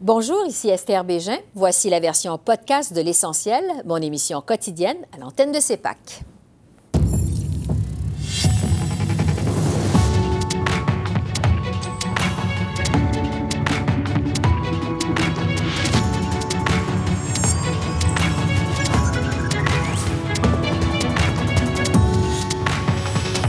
Bonjour, ici Esther Bégin. Voici la version podcast de L'Essentiel, mon émission quotidienne à l'antenne de CEPAC.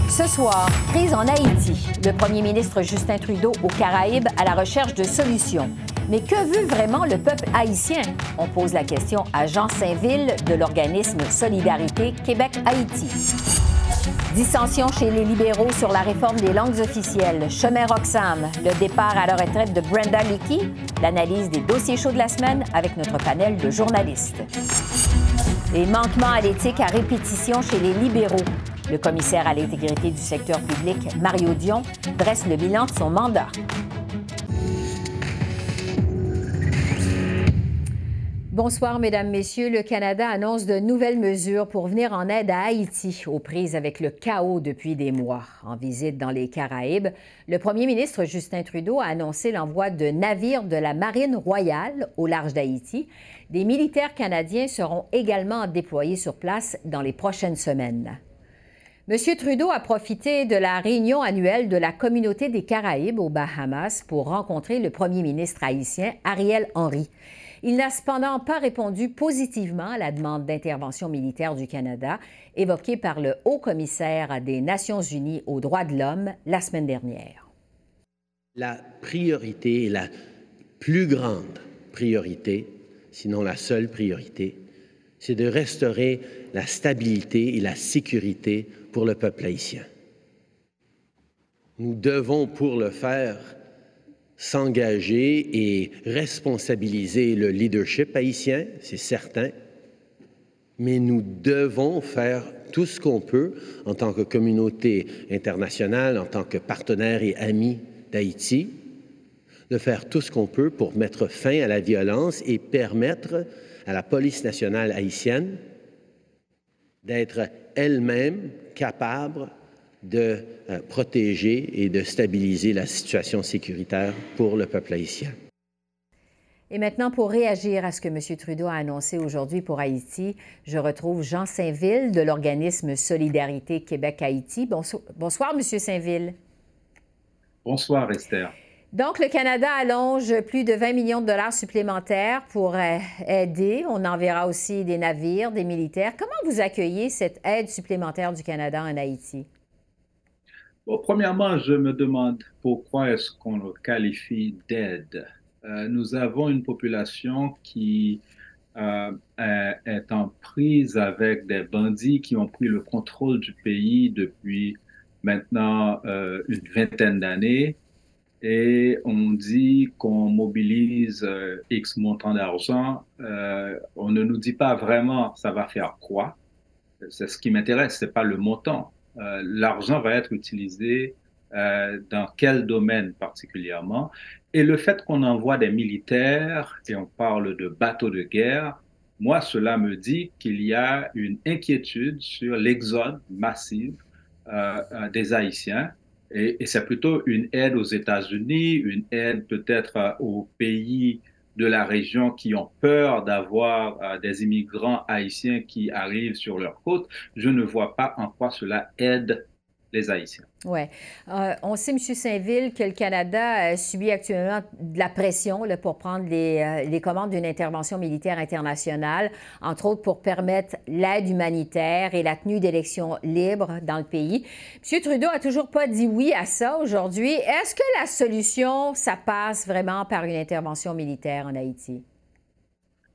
Ce soir, crise en Haïti. Le premier ministre Justin Trudeau aux Caraïbes à la recherche de solutions. Mais que veut vraiment le peuple haïtien? On pose la question à Jean Saint-Ville de l'organisme Solidarité Québec-Haïti. Dissension chez les libéraux sur la réforme des langues officielles. Chemin Roxham, le départ à la retraite de Brenda Leakey, l'analyse des dossiers chauds de la semaine avec notre panel de journalistes. Les manquements à l'éthique à répétition chez les libéraux. Le commissaire à l'intégrité du secteur public, Mario Dion, dresse le bilan de son mandat. Bonsoir, Mesdames, Messieurs. Le Canada annonce de nouvelles mesures pour venir en aide à Haïti, aux prises avec le chaos depuis des mois. En visite dans les Caraïbes, le premier ministre Justin Trudeau a annoncé l'envoi de navires de la Marine royale au large d'Haïti. Des militaires canadiens seront également déployés sur place dans les prochaines semaines. M. Trudeau a profité de la réunion annuelle de la Communauté des Caraïbes aux Bahamas pour rencontrer le premier ministre haïtien Ariel Henry. Il n'a cependant pas répondu positivement à la demande d'intervention militaire du Canada évoquée par le haut commissaire des Nations unies aux droits de l'homme la semaine dernière. La priorité, la plus grande priorité, sinon la seule priorité, c'est de restaurer la stabilité et la sécurité pour le peuple haïtien. Nous devons, pour le faire, s'engager et responsabiliser le leadership haïtien, c'est certain, mais nous devons faire tout ce qu'on peut en tant que communauté internationale, en tant que partenaire et ami d'Haïti, de faire tout ce qu'on peut pour mettre fin à la violence et permettre à la police nationale haïtienne d'être elle-même capable de euh, protéger et de stabiliser la situation sécuritaire pour le peuple haïtien. Et maintenant, pour réagir à ce que M. Trudeau a annoncé aujourd'hui pour Haïti, je retrouve Jean Saint-Ville de l'organisme Solidarité Québec-Haïti. Bonsoir, bonsoir, M. Saint-Ville. Bonsoir, Esther. Donc, le Canada allonge plus de 20 millions de dollars supplémentaires pour euh, aider. On enverra aussi des navires, des militaires. Comment vous accueillez cette aide supplémentaire du Canada en Haïti? Premièrement, je me demande pourquoi est-ce qu'on le qualifie d'aide. Euh, nous avons une population qui euh, est en prise avec des bandits qui ont pris le contrôle du pays depuis maintenant euh, une vingtaine d'années. Et on dit qu'on mobilise X montant d'argent. on ne nous dit pas vraiment ça va faire quoi. C'est ce qui m'intéresse, c'est pas le montant euh, l'argent va être utilisé euh, dans quel domaine particulièrement? Et le fait qu'on envoie des militaires et on parle de bateaux de guerre, moi, cela me dit qu'il y a une inquiétude sur l'exode massif euh, des Haïtiens. Et, et c'est plutôt une aide aux États-Unis, une aide peut-être aux pays de la région qui ont peur d'avoir euh, des immigrants haïtiens qui arrivent sur leur côte, je ne vois pas en quoi cela aide les Haïtiens. Oui. Euh, on sait, M. Saint-Ville, que le Canada subit actuellement de la pression là, pour prendre les, euh, les commandes d'une intervention militaire internationale, entre autres pour permettre l'aide humanitaire et la tenue d'élections libres dans le pays. M. Trudeau a toujours pas dit oui à ça aujourd'hui. Est-ce que la solution, ça passe vraiment par une intervention militaire en Haïti?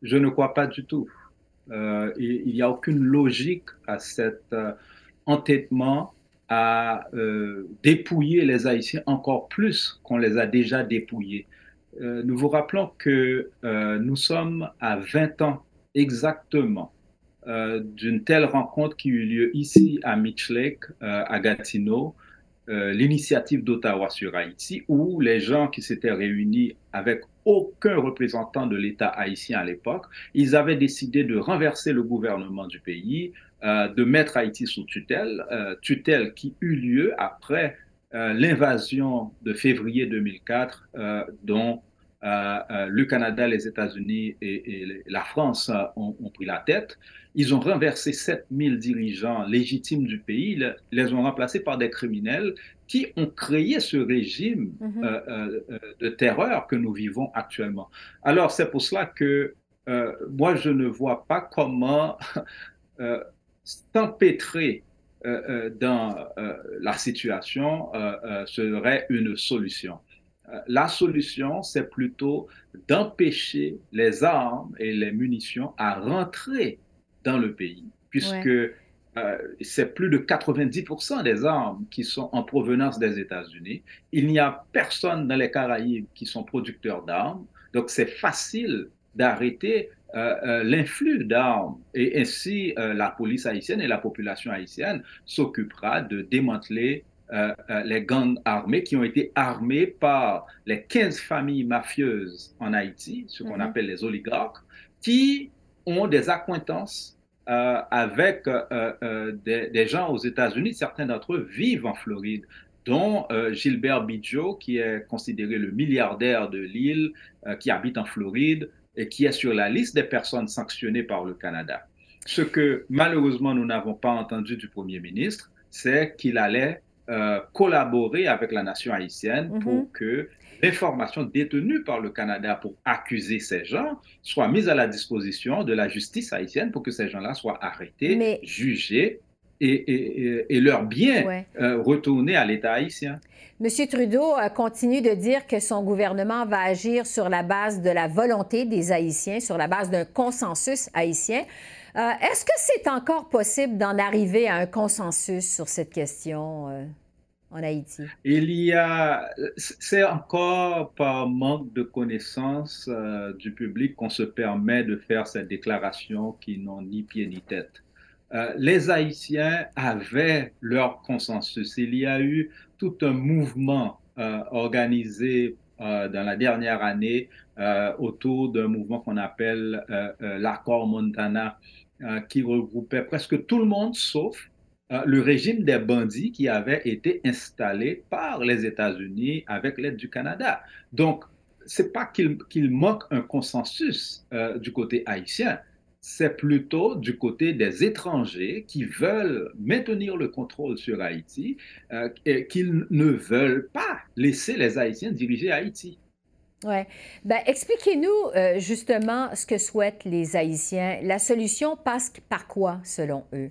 Je ne crois pas du tout. Euh, il n'y a aucune logique à cet entêtement à euh, dépouiller les Haïtiens encore plus qu'on les a déjà dépouillés. Euh, nous vous rappelons que euh, nous sommes à 20 ans exactement d'une telle rencontre qui eut lieu ici à Mitch Lake, à Gatineau, l'initiative d'Ottawa sur Haïti, où les gens qui s'étaient réunis avec aucun représentant de l'État haïtien à l'époque, ils avaient décidé de renverser le gouvernement du pays, de mettre Haïti sous tutelle, euh, tutelle qui eut lieu après euh, l'invasion de février 2004 dont le Canada, les États-Unis et, la France ont, pris la tête. Ils ont renversé 7000 dirigeants légitimes du pays, les, les ont remplacés par des criminels qui ont créé ce régime mm-hmm. de terreur que nous vivons actuellement. Alors, c'est pour cela que moi, je ne vois pas comment s'empêtrer euh, euh, dans euh, la situation serait une solution. La solution, c'est plutôt d'empêcher les armes et les munitions à rentrer dans le pays, puisque c'est plus de 90% des armes qui sont en provenance des États-Unis. Il n'y a personne dans les Caraïbes qui sont producteurs d'armes, donc c'est facile d'arrêter euh, euh, l'influx d'armes et ainsi euh, la police haïtienne et la population haïtienne s'occupera de démanteler les gangs armés qui ont été armés par les 15 familles mafieuses en Haïti, ce qu'on mhm. appelle les oligarques, qui ont des acquaintances avec des, des, gens aux États-Unis. Certains d'entre eux vivent en Floride dont Gilbert Bidjo, qui est considéré le milliardaire de l'île, qui habite en Floride, qui est sur la liste des personnes sanctionnées par le Canada. Ce que malheureusement nous n'avons pas entendu du Premier ministre, c'est qu'il allait euh, collaborer avec la nation haïtienne mm-hmm. pour que l'information détenue par le Canada pour accuser ces gens soit mise à la disposition de la justice haïtienne pour que ces gens-là soient arrêtés, jugés et, et, leurs biens euh, retournés à l'État haïtien. M. Trudeau continue de dire que son gouvernement va agir sur la base de la volonté des Haïtiens, sur la base d'un consensus haïtien. Euh, est-ce que c'est encore possible d'en arriver à un consensus sur cette question euh, en Haïti? Il y a, c'est encore par manque de connaissance du public qu'on se permet de faire ces déclarations qui n'ont ni pied ni tête. Euh, les Haïtiens avaient leur consensus. Il y a eu tout un mouvement euh, organisé euh, dans la dernière année autour d'un mouvement qu'on appelle l'accord Montana, qui regroupait presque tout le monde sauf le régime des bandits qui avait été installé par les États-Unis avec l'aide du Canada. Donc, c'est pas qu'il manque un consensus du côté haïtien, c'est plutôt du côté des étrangers qui veulent maintenir le contrôle sur Haïti euh, et qu'ils ne veulent pas laisser les Haïtiens diriger Haïti. Oui. Ben, expliquez-nous euh, justement ce que souhaitent les Haïtiens. La solution passe par quoi, selon eux?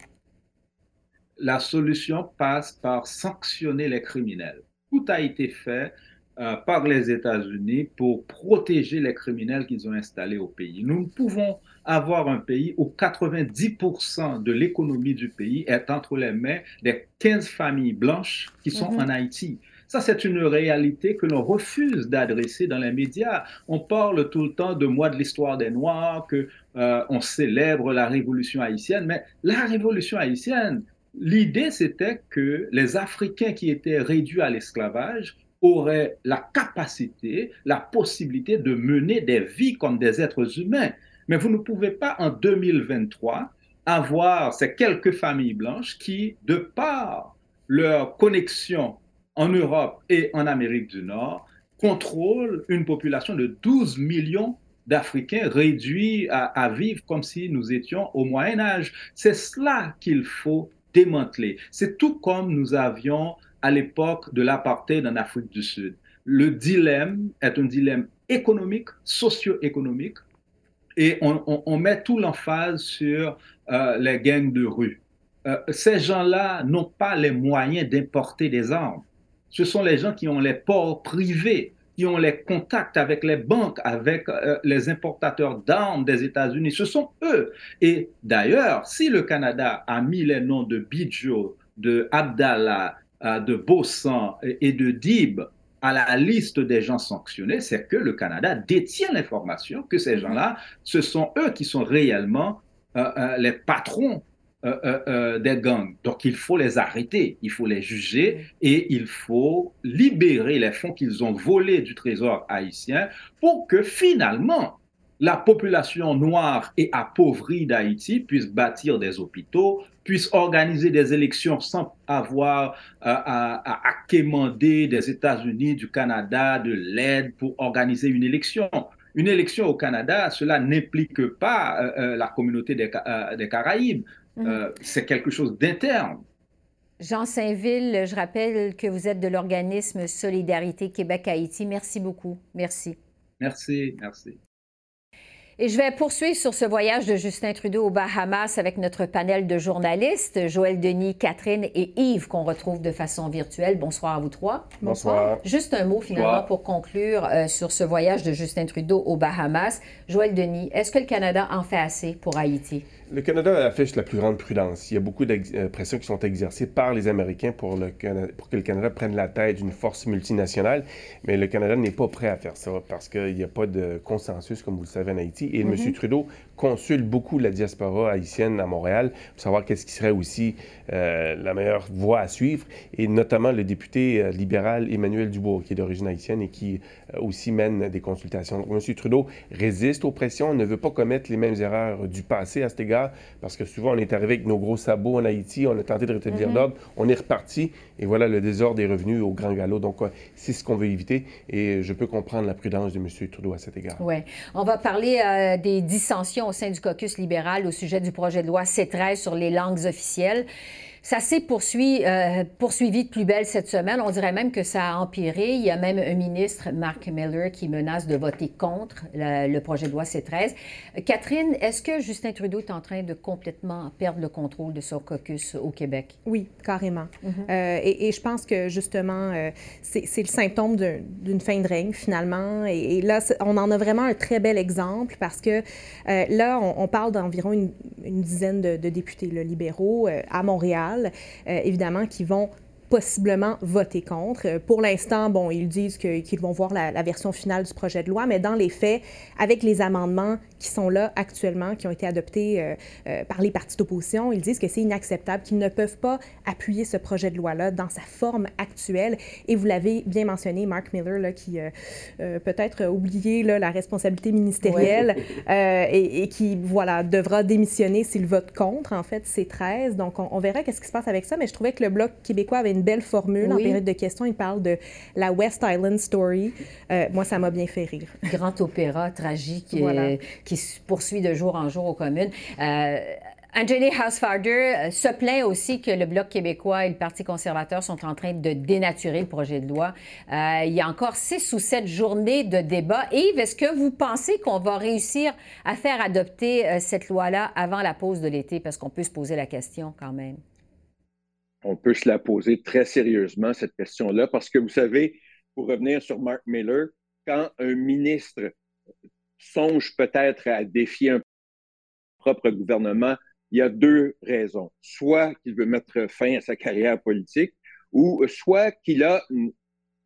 La solution passe par sanctionner les criminels. Tout a été fait euh, par les États-Unis pour protéger les criminels qu'ils ont installés au pays. Nous ne pouvons avoir un pays où 90% de l'économie du pays est entre les mains des 15 familles blanches qui sont mhm. en Haïti. Ça, c'est une réalité que l'on refuse d'adresser dans les médias. On parle tout le temps de mois de l'histoire des Noirs, que euh, on célèbre la révolution haïtienne, mais la révolution haïtienne, l'idée c'était que les Africains qui étaient réduits à l'esclavage auraient la capacité, la possibilité de mener des vies comme des êtres humains. Mais vous ne pouvez pas en 2023 avoir ces quelques familles blanches qui, de par leur connexion en Europe et en Amérique du Nord, contrôlent une population de 12 millions d'Africains réduits à, à, vivre comme si nous étions au Moyen Âge. C'est cela qu'il faut démanteler. C'est tout comme nous avions à l'époque de l'apartheid en Afrique du Sud. Le dilemme est un dilemme économique, socio-économique, et on, met tout l'emphase sur euh, les gangs de rue. Euh, ces gens-là n'ont pas les moyens d'importer des armes. Ce sont les gens qui ont les ports privés, qui ont les contacts avec les banques, avec euh, les importateurs d'armes des États-Unis. Ce sont eux. Et d'ailleurs, si le Canada a mis les noms de Bidjo, de Abdallah, de Bossan et de Dib à la liste des gens sanctionnés, c'est que le Canada détient l'information que ces mhm. gens-là, ce sont eux qui sont réellement euh, euh, les patrons des gangs. Donc il faut les arrêter, il faut les juger et il faut libérer les fonds qu'ils ont volés du trésor haïtien pour que finalement la population noire et appauvrie d'Haïti puisse bâtir des hôpitaux, puisse organiser des élections sans avoir euh, à, à, quémander des États-Unis, du Canada, de l'aide pour organiser une élection. Une élection au Canada, cela n'implique pas euh, euh, la communauté des, des Caraïbes. Mm-hmm. C'est quelque chose d'interne. Jean Saint-Ville, je rappelle que vous êtes de l'organisme Solidarité Québec-Haïti. Merci beaucoup. Merci. Merci, merci. Et je vais poursuivre sur ce voyage de Justin Trudeau aux Bahamas avec notre panel de journalistes, Joël Denis, Catherine et Yves, qu'on retrouve de façon virtuelle. Bonsoir à vous trois. Bonsoir. Juste un mot finalement pour conclure euh, sur ce voyage de Justin Trudeau aux Bahamas. Joël Denis, est-ce que le Canada en fait assez pour Haïti? Le Canada affiche la plus grande prudence. Il y a beaucoup de euh, pressions qui sont exercées par les Américains pour, le pour que le Canada prenne la tête d'une force multinationale, mais le Canada n'est pas prêt à faire ça parce qu'il n'y a pas de consensus, comme vous le savez, en Haïti. Et M. Mm-hmm. Trudeau consulte beaucoup la diaspora haïtienne à Montréal pour savoir qu'est-ce qui serait aussi euh, la meilleure voie à suivre, et notamment le député euh, libéral Emmanuel Dubois, qui est d'origine haïtienne et qui aussi mène des consultations. Donc, M. Trudeau résiste aux pressions, ne veut pas commettre les mêmes erreurs du passé à cet égard parce que souvent on est arrivé avec nos gros sabots en Haïti, on a tenté de rétablir mhm. l'ordre, on est reparti, et voilà, le désordre est revenu au grand galop. Donc, c'est ce qu'on veut éviter, et je peux comprendre la prudence de M. Trudeau à cet égard. Oui. On va parler euh, des dissensions au sein du caucus libéral au sujet du projet de loi C13 sur les langues officielles. Ça s'est poursuivi, euh, poursuivi de plus belle cette semaine. On dirait même que ça a empiré. Il y a même un ministre, Mark Miller, qui menace de voter contre le, projet de loi C-13. Catherine, est-ce que Justin Trudeau est en train de complètement perdre le contrôle de son caucus au Québec? Oui, carrément. Mm-hmm. Euh, et, je pense que justement, euh, c'est le symptôme d'une fin de règne, finalement. Et, là, on en a vraiment un très bel exemple parce que là, on, parle d'environ une, dizaine de, de députés libéraux à Montréal évidemment, qui vont possiblement voter contre. Euh, pour l'instant, bon, ils disent qu'ils vont voir la, version finale du projet de loi, mais dans les faits, avec les amendements qui sont là actuellement, qui ont été adoptés euh, euh, par les partis d'opposition, ils disent que c'est inacceptable, qu'ils ne peuvent pas appuyer ce projet de loi-là dans sa forme actuelle. Et vous l'avez bien mentionné, Mark Miller, là, qui peut-être oublié là, la responsabilité ministérielle et, et, qui, voilà, devra démissionner s'il vote contre, en fait, ces 13. Donc, on, on verra qu'est-ce qui se passe avec ça, mais je trouvais que le Bloc québécois avait une belle formule en période de questions. Il parle de la West Island Story. Euh, moi, ça m'a bien fait rire. Grand opéra tragique euh, qui se poursuit de jour en jour aux communes. Euh, Anjali Housefather se plaint aussi que le Bloc québécois et le Parti conservateur sont en train de dénaturer le projet de loi. il y a encore six ou sept journées de débat. Yves, est-ce que vous pensez qu'on va réussir à faire adopter cette loi-là avant la pause de l'été? Parce qu'on peut se poser la question quand même on peut se la poser très sérieusement, cette question-là, parce que vous savez, pour revenir sur Mark Miller, quand un ministre songe peut-être à défier un propre gouvernement, il y a deux raisons. Soit qu'il veut mettre fin à sa carrière politique, ou soit qu'il a une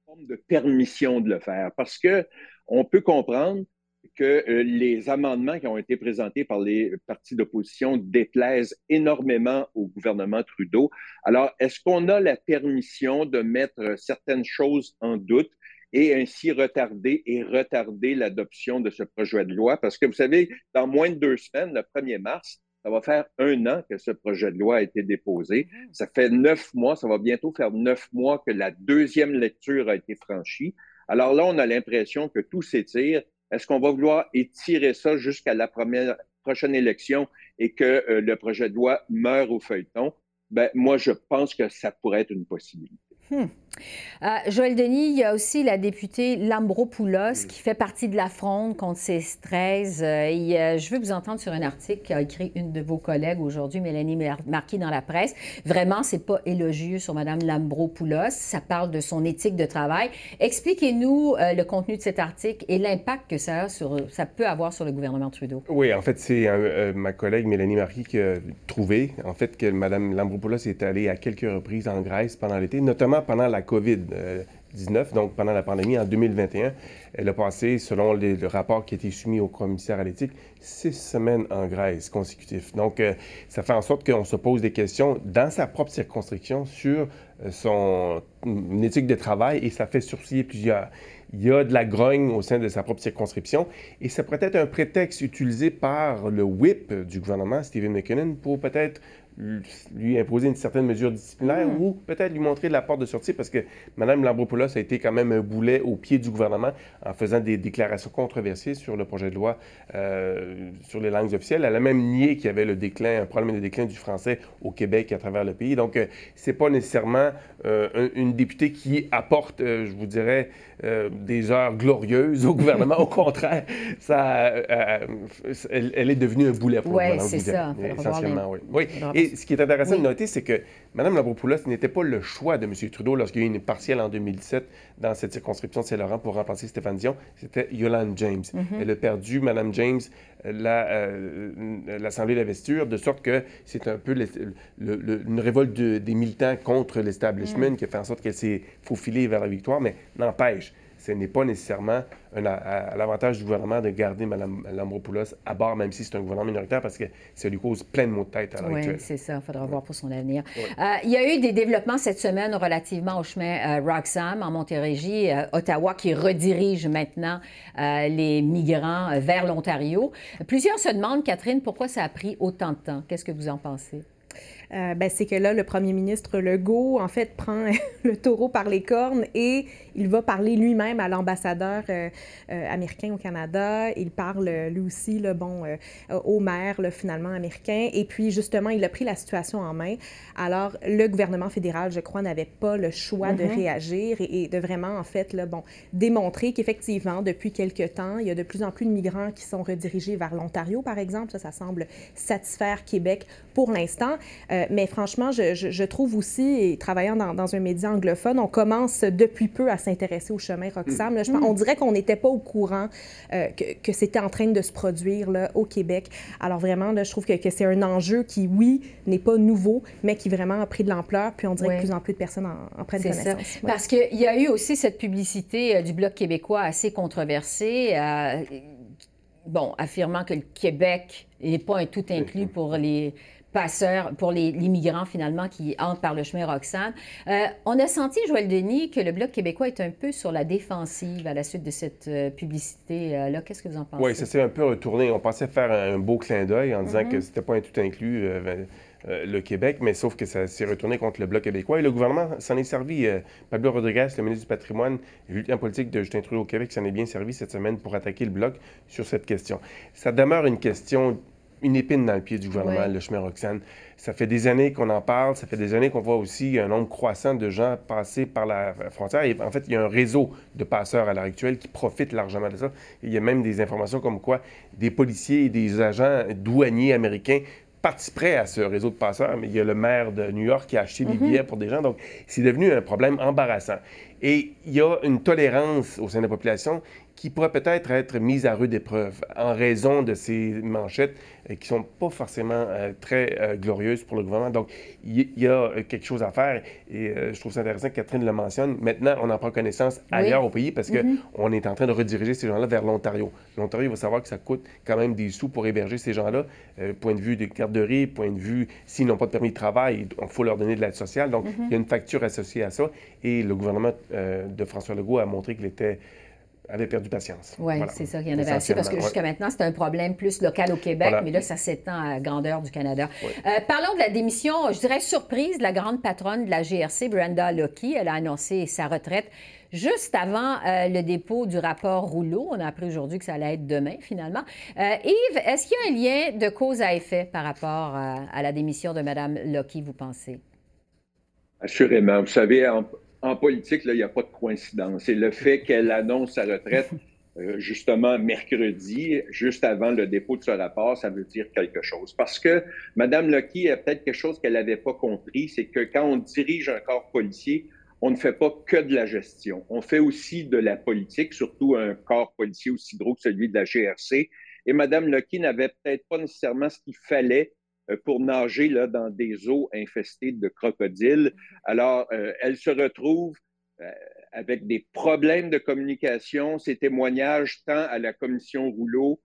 forme de permission de le faire. Parce que on peut comprendre que euh, les amendements qui ont été présentés par les partis d'opposition déplaisent énormément au gouvernement Trudeau. Alors, est-ce qu'on a la permission de mettre certaines choses en doute et ainsi retarder et retarder l'adoption de ce projet de loi? Parce que vous savez, dans moins de deux semaines, le 1er mars, ça va faire un an que ce projet de loi a été déposé. Mm-hmm. Ça fait neuf mois, ça va bientôt faire neuf mois que la deuxième lecture a été franchie. Alors là, on a l'impression que tout s'étire est-ce qu'on va vouloir étirer ça jusqu'à la prochaine élection et que euh, le projet de loi meure au feuilleton? Ben, moi, je pense que ça pourrait être une possibilité. Hmm. Euh, Joël Denis, il y a aussi la députée Lambropoulos qui fait partie de la fronde contre ces 13. Euh, je veux vous entendre sur un article qu'a écrit une de vos collègues aujourd'hui, Mélanie Marquis, dans la presse. Vraiment, c'est pas élogieux sur Mme Lambropoulos. Ça parle de son éthique de travail. Expliquez-nous euh, le contenu de cet article et l'impact que ça, a sur, ça peut avoir sur le gouvernement Trudeau. Oui, en fait, c'est ma collègue Mélanie Marquis qui a trouvé, en fait, que Mme Lambropoulos est allée à quelques reprises en Grèce pendant l'été, notamment pendant la COVID-19, donc pendant la pandémie en 2021. Elle a passé, selon le rapport qui a été soumis au commissaire à l'éthique, six semaines en Grèce consécutives. Donc, euh, ça fait en sorte qu'on se pose des questions dans sa propre circonscription sur euh, son éthique de travail et ça fait sourciller plusieurs. il y a de la grogne au sein de sa propre circonscription. Et ça pourrait être un prétexte utilisé par le whip du gouvernement, Stephen McKinnon, pour peut-être lui imposer une certaine mesure disciplinaire hmm. ou peut-être lui montrer la porte de sortie parce que Mme Lambropoulos a été quand même un boulet au pied du gouvernement en faisant des déclarations controversées sur le projet de loi euh, sur les langues officielles. Elle a même nié qu'il y avait le déclin, un problème de déclin du français au Québec et à travers le pays. Donc, ce euh, c'est pas nécessairement euh, une députée qui apporte, je vous dirais, des heures glorieuses au gouvernement. au contraire, ça, elle, est devenue un boulet pour le gouvernement. Oui, c'est ça. Essentiellement, oui. oui. Et ce qui est intéressant de noter, c'est que Mme Labropoulos n'était pas le choix de M. Trudeau lorsqu'il y a eu une partielle en 2017 dans cette circonscription de Saint-Laurent pour remplacer Stéphane Dion. C'était Yolande James. Mm-hmm. Elle a perdu, Mme James, euh, l'Assemblée la, d'investiture, de sorte que c'est un peu une révolte des militants contre l'establishment mm. qui a fait en sorte qu'elle s'est faufilée vers la victoire, mais n'empêche, ce n'est pas nécessairement à, l'avantage du gouvernement de garder Mme Lambropoulos à bord, même si c'est un gouvernement minoritaire, parce que ça lui cause plein de maux de tête à l'heure Oui, c'est ça. Il faudra voir pour son avenir. Euh, il y a eu des développements cette semaine relativement au chemin euh, Roxham en Montérégie, euh, Ottawa, qui redirige maintenant les migrants vers l'Ontario. Plusieurs se demandent, Catherine, pourquoi ça a pris autant de temps? Qu'est-ce que vous en pensez? Euh, ben, c'est que là, le premier ministre Legault, en fait, prend le taureau par les cornes et il va parler lui-même à l'ambassadeur euh, euh, américain au Canada. Il parle lui aussi, le bon, au maire, finalement, américain. Et puis, justement, il a pris la situation en main. Alors, le gouvernement fédéral, je crois, n'avait pas le choix de mm-hmm. réagir et, de vraiment, en fait, là, bon, démontrer qu'effectivement, depuis quelque temps, il y a de plus en plus de migrants qui sont redirigés vers l'Ontario, par exemple. Ça, ça semble satisfaire Québec pour l'instant. Euh, mais franchement, je, trouve aussi, et travaillant dans, un média anglophone, on commence depuis peu à s'intéresser au chemin Roxham. Là, on dirait qu'on n'était pas au courant euh, que, c'était en train de se produire là, au Québec. Alors vraiment, là, je trouve que, c'est un enjeu qui, oui, n'est pas nouveau, mais qui vraiment a pris de l'ampleur. Puis on dirait que plus en plus de personnes en, prennent connaissance. Ça. Parce qu'il y a eu aussi cette publicité euh, du Bloc québécois assez controversée. bon, affirmant que le Québec n'est pas un tout inclus pour les passeurs, pour les, migrants finalement qui entrent par le chemin Roxane. Euh, on a senti, Joël Denis, que le Bloc québécois est un peu sur la défensive à la suite de cette euh, publicité-là. Qu'est-ce que vous en pensez? Oui, ça s'est un peu retourné. On pensait faire un beau clin d'œil en disant mm-hmm. que c'était pas un tout inclus. Euh, le Québec, mais sauf que ça s'est retourné contre le Bloc québécois. Et le gouvernement s'en est servi. Pablo Rodriguez, le ministre du Patrimoine et lieutenant politique de Justin Trudeau au Québec, s'en est bien servi cette semaine pour attaquer le Bloc sur cette question. Ça demeure une question une épine dans le pied du gouvernement, le chemin Roxane. Ça fait des années qu'on en parle, ça fait des années qu'on voit aussi un nombre croissant de gens passer par la frontière. Et en fait, il y a un réseau de passeurs à l'heure actuelle qui profitent largement de ça. il y a même des informations comme quoi des policiers et des agents douaniers américains participeraient à ce réseau de passeurs, mais il y a le maire de New York qui a acheté des mm-hmm. billets pour des gens. Donc, c'est devenu un problème embarrassant. Et il y a une tolérance au sein de la population qui pourrait peut-être être mise à rude épreuve en raison de ces manchettes euh, qui ne sont pas forcément euh, très euh, glorieuses pour le gouvernement. Donc, il y, a quelque chose à faire et je trouve ça intéressant que Catherine le mentionne. Maintenant, on en prend connaissance ailleurs au pays parce qu'on mm-hmm. est en train de rediriger ces gens-là vers l'Ontario. L'Ontario, va savoir que ça coûte quand même des sous pour héberger ces gens-là, point de vue des garderies, point de vue, s'ils n'ont pas de permis de travail, il faut leur donner de l'aide sociale. Donc, mm-hmm. il y a une facture associée à ça et le gouvernement de François Legault a montré qu'il était avait perdu patience. Oui, c'est ça, qu'il y en avait assez, parce que jusqu'à maintenant, c'était un problème plus local au Québec, mais là, ça s'étend à grandeur du Canada. Euh, parlons de la démission, je dirais surprise, de la grande patronne de la GRC, Brenda Lockey. Elle a annoncé sa retraite juste avant euh, le dépôt du rapport Rouleau. On a appris aujourd'hui que ça allait être demain, finalement. Euh, Yves, est-ce qu'il y a un lien de cause à effet par rapport à, la démission de Mme Lockey, vous pensez? Assurément. Vous savez, en, en politique, il n'y a pas de coïncidence. Et le fait qu'elle annonce sa retraite euh, justement mercredi, juste avant le dépôt de ce rapport, ça veut dire quelque chose. Parce que Mme Lucky a peut-être quelque chose qu'elle n'avait pas compris, c'est que quand on dirige un corps policier, on ne fait pas que de la gestion. On fait aussi de la politique, surtout un corps policier aussi gros que celui de la GRC. Et Mme Lucky n'avait peut-être pas nécessairement ce qu'il fallait pour nager là, dans des eaux infestées de crocodiles. Alors, euh, elle se retrouve euh, avec des problèmes de communication. Ses témoignages, tant à la commission Rouleau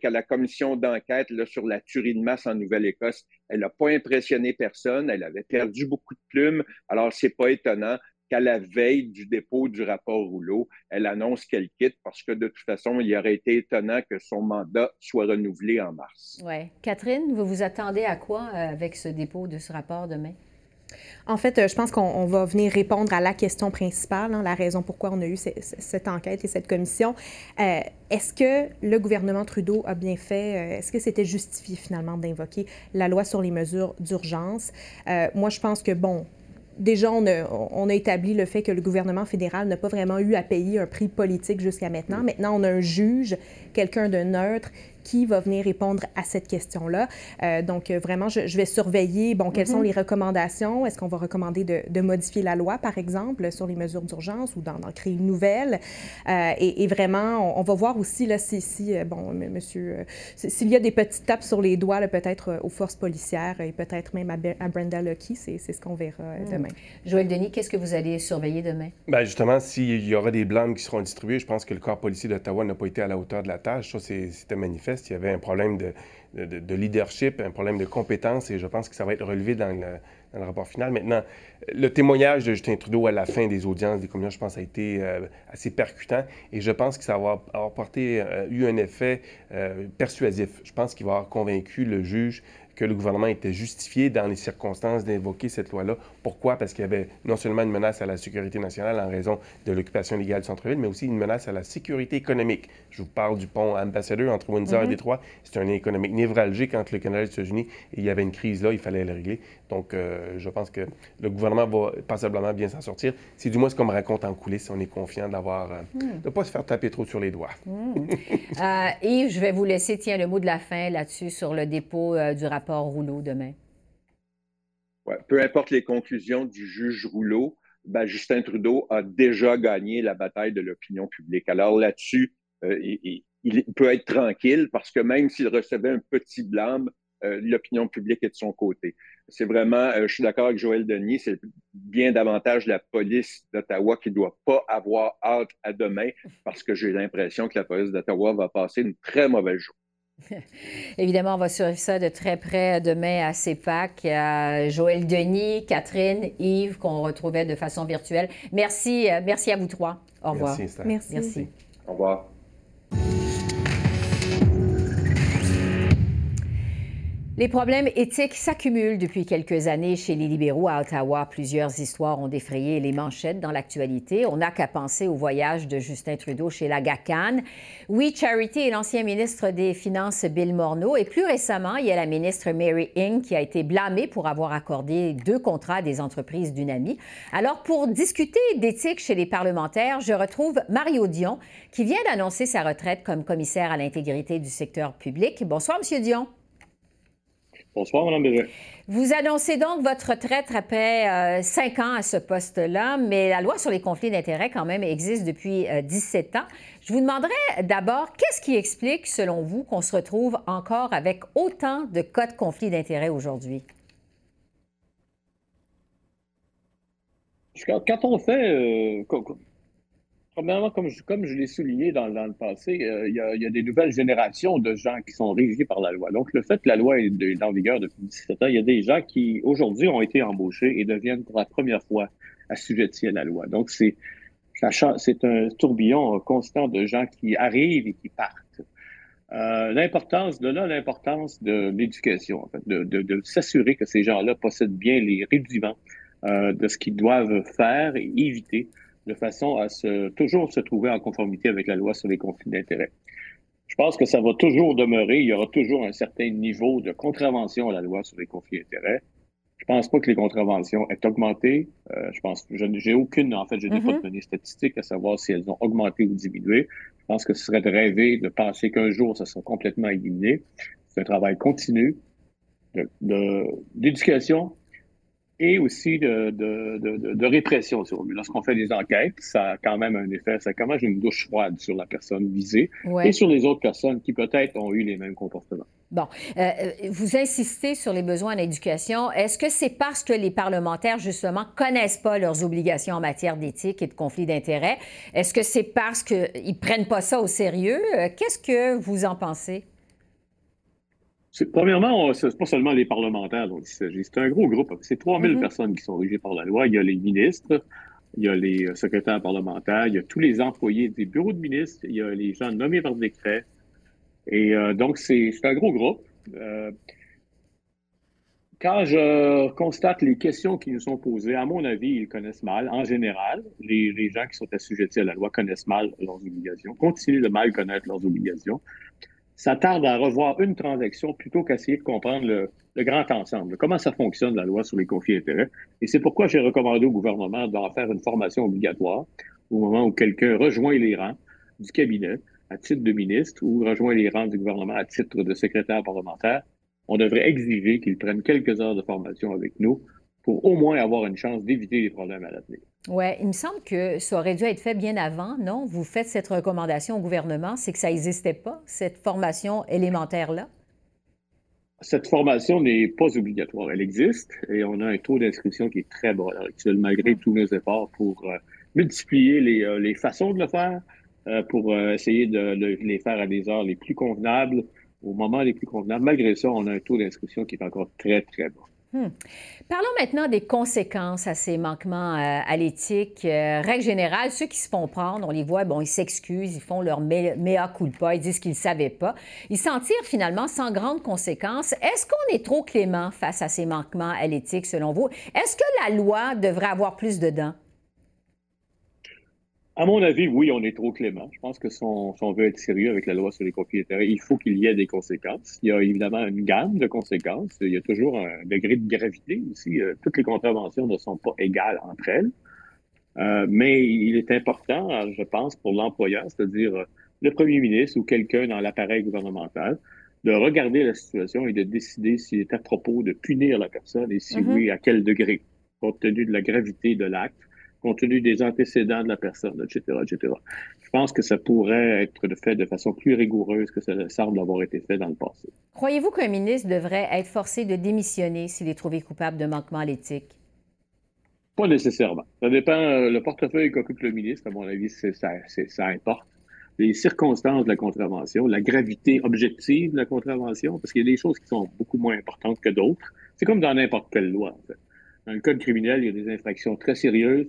qu'à la commission d'enquête sur la tuerie de masse en Nouvelle-Écosse, elle n'a pas impressionné personne. Elle avait perdu beaucoup de plumes. Alors, c'est pas étonnant qu'à la veille du dépôt du rapport Rouleau, elle annonce qu'elle quitte parce que de toute façon, il aurait été étonnant que son mandat soit renouvelé en mars. Oui. Catherine, vous vous attendez à quoi euh, avec ce dépôt de ce rapport demain? En fait, euh, je pense qu'on va venir répondre à la question principale, hein, la raison pourquoi on a eu cette enquête et cette commission. Euh, est-ce que le gouvernement Trudeau a bien fait, est-ce que c'était justifié finalement d'invoquer la loi sur les mesures d'urgence? moi, je pense que, bon, déjà, on a, on a, établi le fait que le gouvernement fédéral n'a pas vraiment eu à payer un prix politique jusqu'à maintenant. Maintenant, on a un juge, quelqu'un de neutre, qui va venir répondre à cette question-là. Euh, donc, euh, vraiment, je, vais surveiller, bon, quelles sont mhm. les recommandations? Est-ce qu'on va recommander de, modifier la loi, par exemple, sur les mesures d'urgence ou d'en créer une nouvelle? Euh, et, vraiment, on, va voir aussi, là, si, si bon, monsieur, s'il y a des petites tapes sur les doigts, peut-être aux forces policières et peut-être même à, Brenda Lucky, c'est ce qu'on verra mhm. demain. Joël Denis, qu'est-ce que vous allez surveiller demain? Bien, justement, s'il y aura des blâmes qui seront distribués, je pense que le corps policier d'Ottawa n'a pas été à la hauteur de la tâche. Ça, c'était manifeste il y avait un problème de, leadership, un problème de compétence, et je pense que ça va être relevé dans le, rapport final. Maintenant, le témoignage de Justin Trudeau à la fin des audiences des communes, je pense, a été euh, assez percutant, et je pense que ça va avoir porté, euh, eu un effet euh, persuasif. Je pense qu'il va avoir convaincu le juge que le gouvernement était justifié dans les circonstances d'invoquer cette loi-là. Pourquoi? Parce qu'il y avait non seulement une menace à la sécurité nationale en raison de l'occupation illégale du centre-ville, mais aussi une menace à la sécurité économique. Je vous parle du pont Ambassadeur entre Windsor et mhm. Détroit. C'est un lien économique névralgique entre le Canada et les États-Unis et il y avait une crise là, il fallait la régler. Donc, euh, je pense que le gouvernement va passablement bien s'en sortir. C'est du moins ce qu'on me raconte en coulisses. On est confiant d'avoir, euh, hmm. de ne pas se faire taper trop sur les doigts. Hmm. Euh, Yves, je vais vous laisser, tiens, le mot de la fin là-dessus sur le dépôt du rapport Rouleau demain? peu importe les conclusions du juge Rouleau, ben, Justin Trudeau a déjà gagné la bataille de l'opinion publique. Alors là-dessus, euh, il, peut être tranquille parce que même s'il recevait un petit blâme, l'opinion publique est de son côté. C'est vraiment, euh, je suis d'accord avec Joël Denis, c'est bien davantage la police d'Ottawa qui ne doit pas avoir hâte à demain parce que j'ai l'impression que la police d'Ottawa va passer une très mauvaise journée. Évidemment, on va suivre ça de très près demain à CEPAC. À Joël Denis, Catherine, Yves, qu'on retrouvait de façon virtuelle. Merci, euh, merci à vous trois. Au revoir. Merci. merci. Au revoir. Les problèmes éthiques s'accumulent depuis quelques années chez les libéraux à Ottawa. Plusieurs histoires ont défrayé les manchettes dans l'actualité. On n'a qu'à penser au voyage de Justin Trudeau chez la GACAN. Oui, Charity et l'ancien ministre des Finances Bill Morneau. Et plus récemment, il y a la ministre Mary Ng qui a été blâmée pour avoir accordé deux contrats à des entreprises d'une amie. Alors, pour discuter d'éthique chez les parlementaires, je retrouve Mario Dion qui vient d'annoncer sa retraite comme commissaire à l'intégrité du secteur public. Bonsoir, Monsieur Dion. Bonsoir, Mme Bégin. Vous annoncez donc votre retraite après euh, cinq ans à ce poste-là, mais la loi sur les conflits d'intérêts, quand même, existe depuis 17 euh, ans. Je vous demanderais d'abord, qu'est-ce qui explique, selon vous, qu'on se retrouve encore avec autant de cas de conflits d'intérêts aujourd'hui? Quand on fait, euh, Premièrement, comme je, comme je l'ai souligné dans, le passé, euh, il, y a, des nouvelles générations de gens qui sont régis par la loi. Donc, le fait que la loi est, en vigueur depuis 17 ans, il y a des gens qui, aujourd'hui, ont été embauchés et deviennent pour la première fois assujettis à la loi. Donc, c'est c'est un tourbillon constant de gens qui arrivent et qui partent. Euh, l'importance de là, l'importance de l'éducation, en fait, de, de, s'assurer que ces gens-là possèdent bien les rudiments euh, de ce qu'ils doivent faire et éviter de façon à se, toujours se trouver en conformité avec la loi sur les conflits d'intérêts. Je pense que ça va toujours demeurer, il y aura toujours un certain niveau de contravention à la loi sur les conflits d'intérêts. Je pense pas que les contraventions aient augmenté. Euh, je pense, j'ai aucune, en fait, je n'ai pas de mm-hmm. données statistiques à savoir si elles ont augmenté ou diminué. Je pense que ce serait de rêver de penser qu'un jour, ça sera complètement éliminé. C'est un travail continu d'éducation, de, et aussi de, de, de, de répression. Lorsqu'on fait des enquêtes, ça a quand même un effet, ça même une douche froide sur la personne visée et sur les autres personnes qui peut-être ont eu les mêmes comportements. Bon, euh, euh, vous insistez sur les besoins d'éducation. Est-ce que c'est parce que les parlementaires, justement, connaissent pas leurs obligations en matière d'éthique et de conflit d'intérêts? Est-ce que c'est parce qu'ils prennent pas ça au sérieux? Euh, qu'est-ce que vous en pensez? Premièrement, ce n'est pas seulement les parlementaires dont il s'agit. C'est un gros groupe. C'est 3000 000 mm-hmm. personnes qui sont régées par la loi. Il y a les ministres, il y a les secrétaires parlementaires, il y a tous les employés des bureaux de ministres, il y a les gens nommés par décret. Et donc, c'est un gros groupe. Quand je constate les questions qui nous sont posées, à mon avis, ils connaissent mal. En général, les, gens qui sont assujettis à la loi connaissent mal leurs obligations, continuent de mal connaître leurs obligations. Ça tarde à revoir une transaction plutôt qu'à essayer de comprendre le, grand ensemble, comment ça fonctionne la loi sur les conflits d'intérêts? Et c'est pourquoi j'ai recommandé au gouvernement d'en faire une formation obligatoire au moment où quelqu'un rejoint les rangs du cabinet à titre de ministre ou rejoint les rangs du gouvernement à titre de secrétaire parlementaire on devrait exiger qu'ils prennent quelques heures de formation avec nous pour au moins avoir une chance d'éviter les problèmes à l'avenir. Oui, il me semble que ça aurait dû être fait bien avant, non? Vous faites cette recommandation au gouvernement, c'est que ça n'existait pas, cette formation élémentaire-là? Cette formation n'est pas obligatoire. Elle existe et on a un taux d'inscription qui est très bas actuellement, malgré hum. tous nos efforts pour euh, multiplier euh, les, façons de le faire, euh, pour essayer de, de, les faire à des heures les plus convenables, au moment les plus convenables. Malgré ça, on a un taux d'inscription qui est encore très, très bas. Hmm. Parlons maintenant des conséquences à ces manquements euh, à l'éthique. Euh, règle générale, ceux qui se font prendre, on les voit, bon, ils s'excusent, ils font leur mea culpa, ils disent qu'ils ne savaient pas. Ils s'en tirent finalement sans grandes conséquences. Est-ce qu'on est trop clément face à ces manquements à l'éthique, selon vous? Est-ce que la loi devrait avoir plus de dents? À mon avis, oui, on est trop clément. Je pense que si on, veut être sérieux avec la loi sur les propriétaires, il faut qu'il y ait des conséquences. Il y a évidemment une gamme de conséquences. Il y a toujours un degré de gravité aussi. Euh, toutes les contraventions ne sont pas égales entre elles. Euh, mais il est important, je pense, pour l'employeur, c'est-à-dire euh, le premier ministre ou quelqu'un dans l'appareil gouvernemental, de regarder la situation et de décider s'il est à propos de punir la personne et si mm-hmm. oui, à quel degré, compte tenu de la gravité de l'acte compte tenu des antécédents de la personne, etc., etc. Je pense que ça pourrait être fait de façon plus rigoureuse que ça semble avoir été fait dans le passé. Croyez-vous qu'un ministre devrait être forcé de démissionner s'il est trouvé coupable de manquement à l'éthique? Pas nécessairement. Ça dépend. Euh, le portefeuille qu'occupe le ministre, à mon avis, ça, ça importe. Les circonstances de la contravention, la gravité objective de la contravention, parce qu'il y a des choses qui sont beaucoup moins importantes que d'autres. C'est comme dans n'importe quelle loi. En fait. Dans le code criminel, il y a des infractions très sérieuses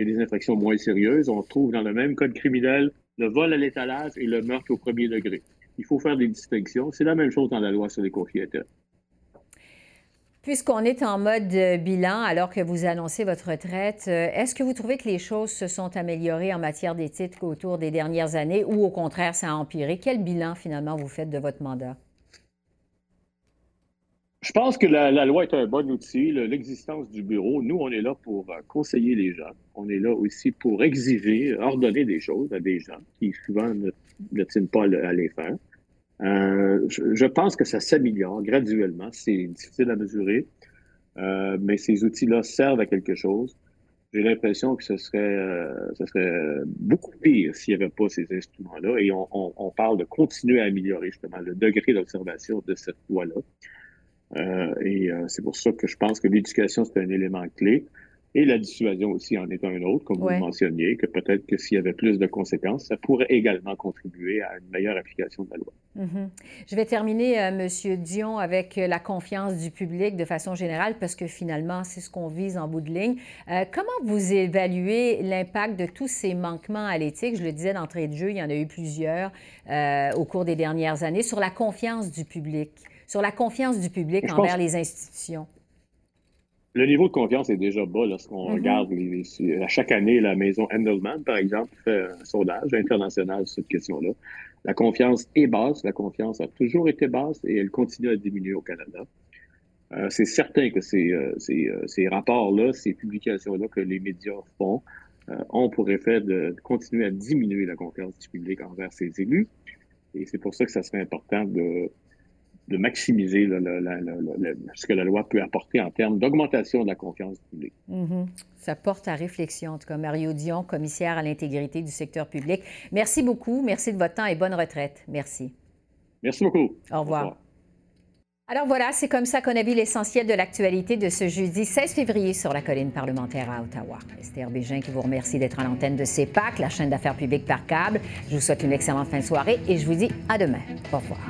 a des infractions moins sérieuses. On trouve dans le même code criminel le vol à l'étalage et le meurtre au premier degré. Il faut faire des distinctions. C'est la même chose dans la loi sur les conflits Puisqu'on est en mode bilan alors que vous annoncez votre retraite, euh, est-ce que vous trouvez que les choses se sont améliorées en matière d'éthique autour des dernières années ou au contraire ça a empiré? Quel bilan finalement vous faites de votre mandat? Je pense que la, loi est un bon outil. L'existence du bureau, nous, on est là pour euh, conseiller les gens. On est là aussi pour exiger, ordonner des choses à des gens qui souvent ne, tiennent pas à les faire. Euh, je, pense que ça s'améliore graduellement. C'est difficile à mesurer, euh, mais ces outils-là servent à quelque chose. J'ai l'impression que ce serait, ce serait beaucoup pire s'il n'y avait pas ces instruments-là. Et on parle de continuer à améliorer justement le degré d'observation de cette loi-là. Euh, et euh, c'est pour ça que je pense que l'éducation, c'est un élément clé. Et la dissuasion aussi en est un autre, comme vous le mentionniez, que peut-être que s'il y avait plus de conséquences, ça pourrait également contribuer à une meilleure application de la loi. Mm-hmm. Je vais terminer, euh, Monsieur Dion, avec la confiance du public de façon générale, parce que finalement, c'est ce qu'on vise en bout de ligne. comment vous évaluez l'impact de tous ces manquements à l'éthique? Je le disais d'entrée de jeu, il y en a eu plusieurs au cours des dernières années, sur la confiance du public sur la confiance du public envers les institutions? Le niveau de confiance est déjà bas lorsqu'on mm-hmm. regarde à chaque année la maison Endelman, par exemple, fait un sondage international sur cette question-là. La confiance est basse, la confiance a toujours été basse et elle continue à diminuer au Canada. Euh, c'est certain que ces, euh, euh, ces, rapports-là, ces publications-là que les médias font ont pour effet de continuer à diminuer la confiance du public envers ses élus. Et c'est pour ça que ça serait important de, de maximiser ce que la loi peut apporter en termes d'augmentation de la confiance public. Mm-hmm. Ça porte à réflexion, en tout cas. Mario Dion, commissaire à l'intégrité du secteur public. Merci beaucoup. Merci de votre temps et bonne retraite. Merci. Merci beaucoup. Au revoir. Alors voilà, c'est comme ça qu'on a vu l'essentiel de l'actualité de ce jeudi 16 février sur la colline parlementaire à Ottawa. Esther Bégin qui vous remercie d'être à l'antenne de CEPAC, la chaîne d'affaires publiques par câble. Je vous souhaite une excellente fin de soirée et je vous dis à demain. Au revoir.